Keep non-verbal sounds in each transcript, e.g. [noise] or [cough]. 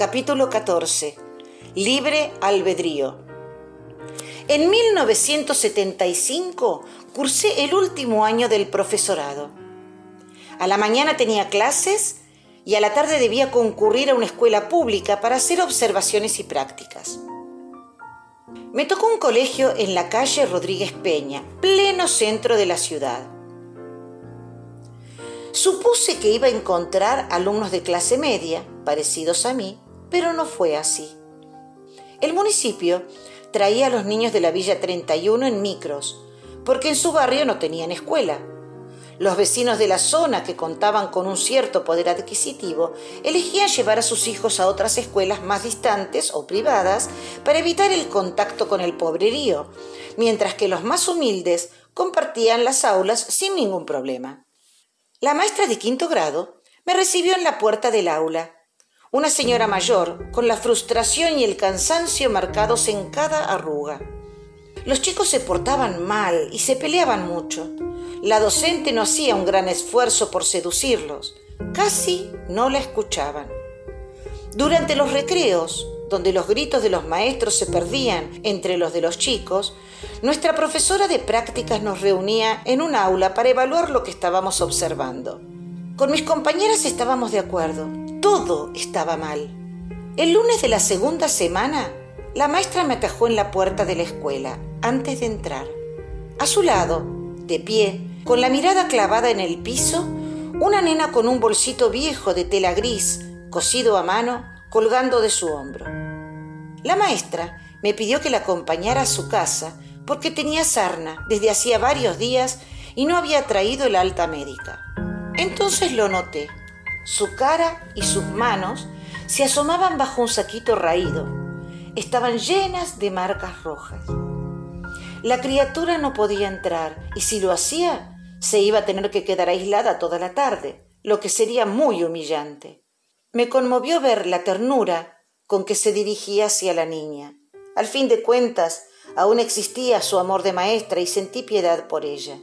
Capítulo 14. Libre albedrío. En 1975 cursé el último año del profesorado. A la mañana tenía clases y a la tarde debía concurrir a una escuela pública para hacer observaciones y prácticas. Me tocó un colegio en la calle Rodríguez Peña, pleno centro de la ciudad. Supuse que iba a encontrar alumnos de clase media, parecidos a mí, pero no fue así. El municipio traía a los niños de la Villa 31 en micros, porque en su barrio no tenían escuela. Los vecinos de la zona que contaban con un cierto poder adquisitivo elegían llevar a sus hijos a otras escuelas más distantes o privadas para evitar el contacto con el pobrerío, mientras que los más humildes compartían las aulas sin ningún problema. La maestra de quinto grado me recibió en la puerta del aula una señora mayor, con la frustración y el cansancio marcados en cada arruga. Los chicos se portaban mal y se peleaban mucho. La docente no hacía un gran esfuerzo por seducirlos. Casi no la escuchaban. Durante los recreos, donde los gritos de los maestros se perdían entre los de los chicos, nuestra profesora de prácticas nos reunía en un aula para evaluar lo que estábamos observando. Con mis compañeras estábamos de acuerdo. Todo estaba mal. El lunes de la segunda semana, la maestra me atajó en la puerta de la escuela antes de entrar. A su lado, de pie, con la mirada clavada en el piso, una nena con un bolsito viejo de tela gris, cosido a mano, colgando de su hombro. La maestra me pidió que la acompañara a su casa porque tenía sarna desde hacía varios días y no había traído el alta médica. Entonces lo noté. Su cara y sus manos se asomaban bajo un saquito raído. Estaban llenas de marcas rojas. La criatura no podía entrar y si lo hacía, se iba a tener que quedar aislada toda la tarde, lo que sería muy humillante. Me conmovió ver la ternura con que se dirigía hacia la niña. Al fin de cuentas, aún existía su amor de maestra y sentí piedad por ella.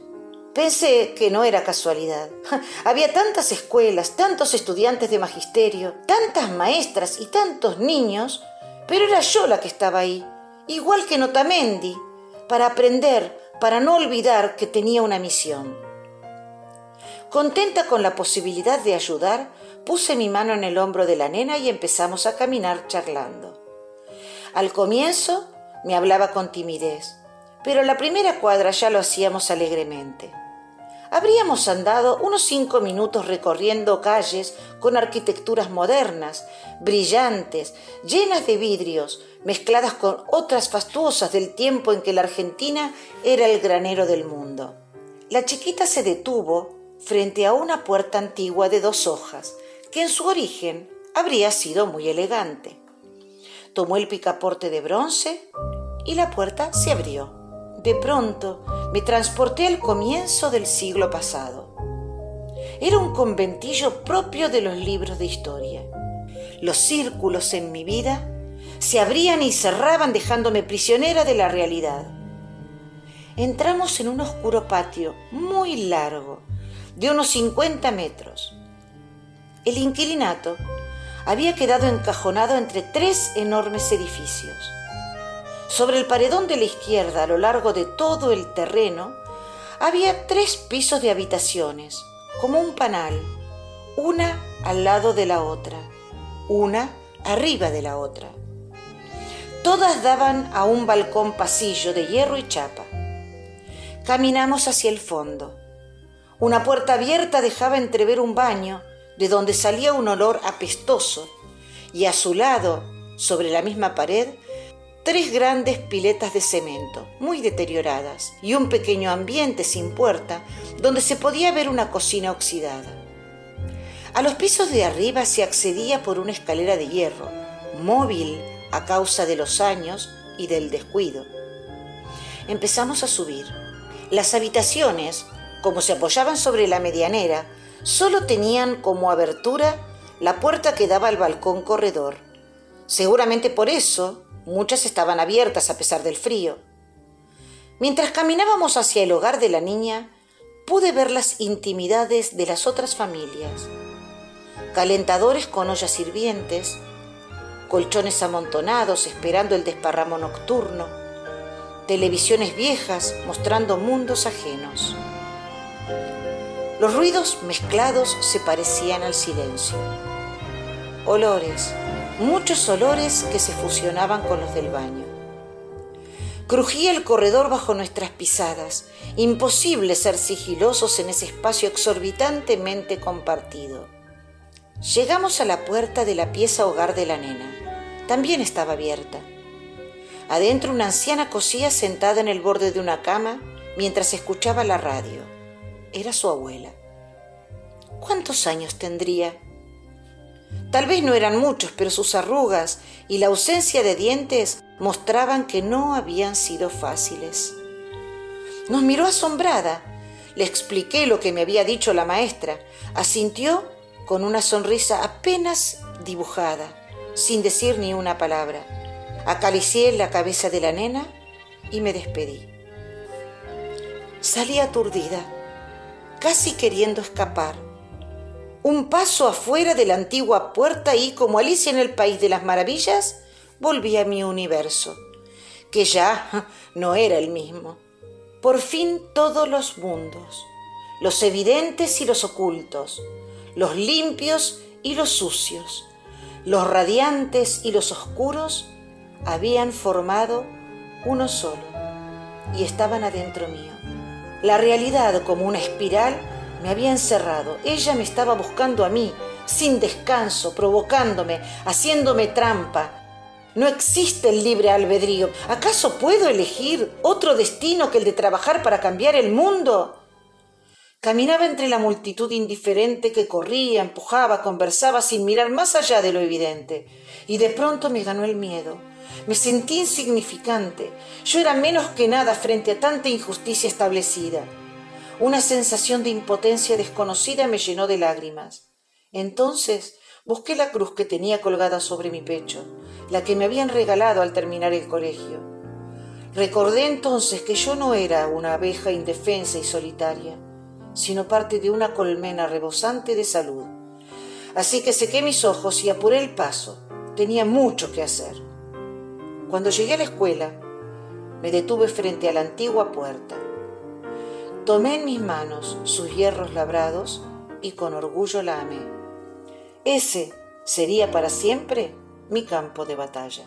Pensé que no era casualidad. [laughs] Había tantas escuelas, tantos estudiantes de magisterio, tantas maestras y tantos niños, pero era yo la que estaba ahí, igual que Notamendi, para aprender, para no olvidar que tenía una misión. Contenta con la posibilidad de ayudar, puse mi mano en el hombro de la nena y empezamos a caminar charlando. Al comienzo me hablaba con timidez, pero la primera cuadra ya lo hacíamos alegremente. Habríamos andado unos cinco minutos recorriendo calles con arquitecturas modernas, brillantes, llenas de vidrios, mezcladas con otras fastuosas del tiempo en que la Argentina era el granero del mundo. La chiquita se detuvo frente a una puerta antigua de dos hojas, que en su origen habría sido muy elegante. Tomó el picaporte de bronce y la puerta se abrió. De pronto me transporté al comienzo del siglo pasado. Era un conventillo propio de los libros de historia. Los círculos en mi vida se abrían y cerraban dejándome prisionera de la realidad. Entramos en un oscuro patio muy largo, de unos 50 metros. El inquilinato había quedado encajonado entre tres enormes edificios. Sobre el paredón de la izquierda, a lo largo de todo el terreno, había tres pisos de habitaciones, como un panal, una al lado de la otra, una arriba de la otra. Todas daban a un balcón pasillo de hierro y chapa. Caminamos hacia el fondo. Una puerta abierta dejaba entrever un baño de donde salía un olor apestoso y a su lado, sobre la misma pared, tres grandes piletas de cemento, muy deterioradas, y un pequeño ambiente sin puerta donde se podía ver una cocina oxidada. A los pisos de arriba se accedía por una escalera de hierro, móvil a causa de los años y del descuido. Empezamos a subir. Las habitaciones, como se apoyaban sobre la medianera, solo tenían como abertura la puerta que daba al balcón corredor. Seguramente por eso Muchas estaban abiertas a pesar del frío. Mientras caminábamos hacia el hogar de la niña, pude ver las intimidades de las otras familias. Calentadores con ollas hirvientes, colchones amontonados esperando el desparramo nocturno, televisiones viejas mostrando mundos ajenos. Los ruidos mezclados se parecían al silencio. Olores, muchos olores que se fusionaban con los del baño. Crujía el corredor bajo nuestras pisadas, imposible ser sigilosos en ese espacio exorbitantemente compartido. Llegamos a la puerta de la pieza hogar de la nena. También estaba abierta. Adentro una anciana cosía sentada en el borde de una cama mientras escuchaba la radio. Era su abuela. ¿Cuántos años tendría? Tal vez no eran muchos, pero sus arrugas y la ausencia de dientes mostraban que no habían sido fáciles. Nos miró asombrada. Le expliqué lo que me había dicho la maestra. Asintió con una sonrisa apenas dibujada, sin decir ni una palabra. Acaricié la cabeza de la nena y me despedí. Salí aturdida, casi queriendo escapar. Un paso afuera de la antigua puerta y, como Alicia en el País de las Maravillas, volví a mi universo, que ya [laughs] no era el mismo. Por fin todos los mundos, los evidentes y los ocultos, los limpios y los sucios, los radiantes y los oscuros, habían formado uno solo y estaban adentro mío. La realidad como una espiral me había encerrado. Ella me estaba buscando a mí, sin descanso, provocándome, haciéndome trampa, no existe el libre albedrío. ¿Acaso puedo elegir otro destino que el de trabajar para cambiar el mundo? Caminaba entre la multitud indiferente que corría, empujaba, conversaba sin mirar más allá de lo evidente. Y de pronto me ganó el miedo. Me sentí insignificante. Yo era menos que nada frente a tanta injusticia establecida. Una sensación de impotencia desconocida me llenó de lágrimas. Entonces busqué la cruz que tenía colgada sobre mi pecho la que me habían regalado al terminar el colegio. Recordé entonces que yo no era una abeja indefensa y solitaria, sino parte de una colmena rebosante de salud. Así que sequé mis ojos y apuré el paso. Tenía mucho que hacer. Cuando llegué a la escuela, me detuve frente a la antigua puerta. Tomé en mis manos sus hierros labrados y con orgullo la amé. Ese sería para siempre mi campo de batalla.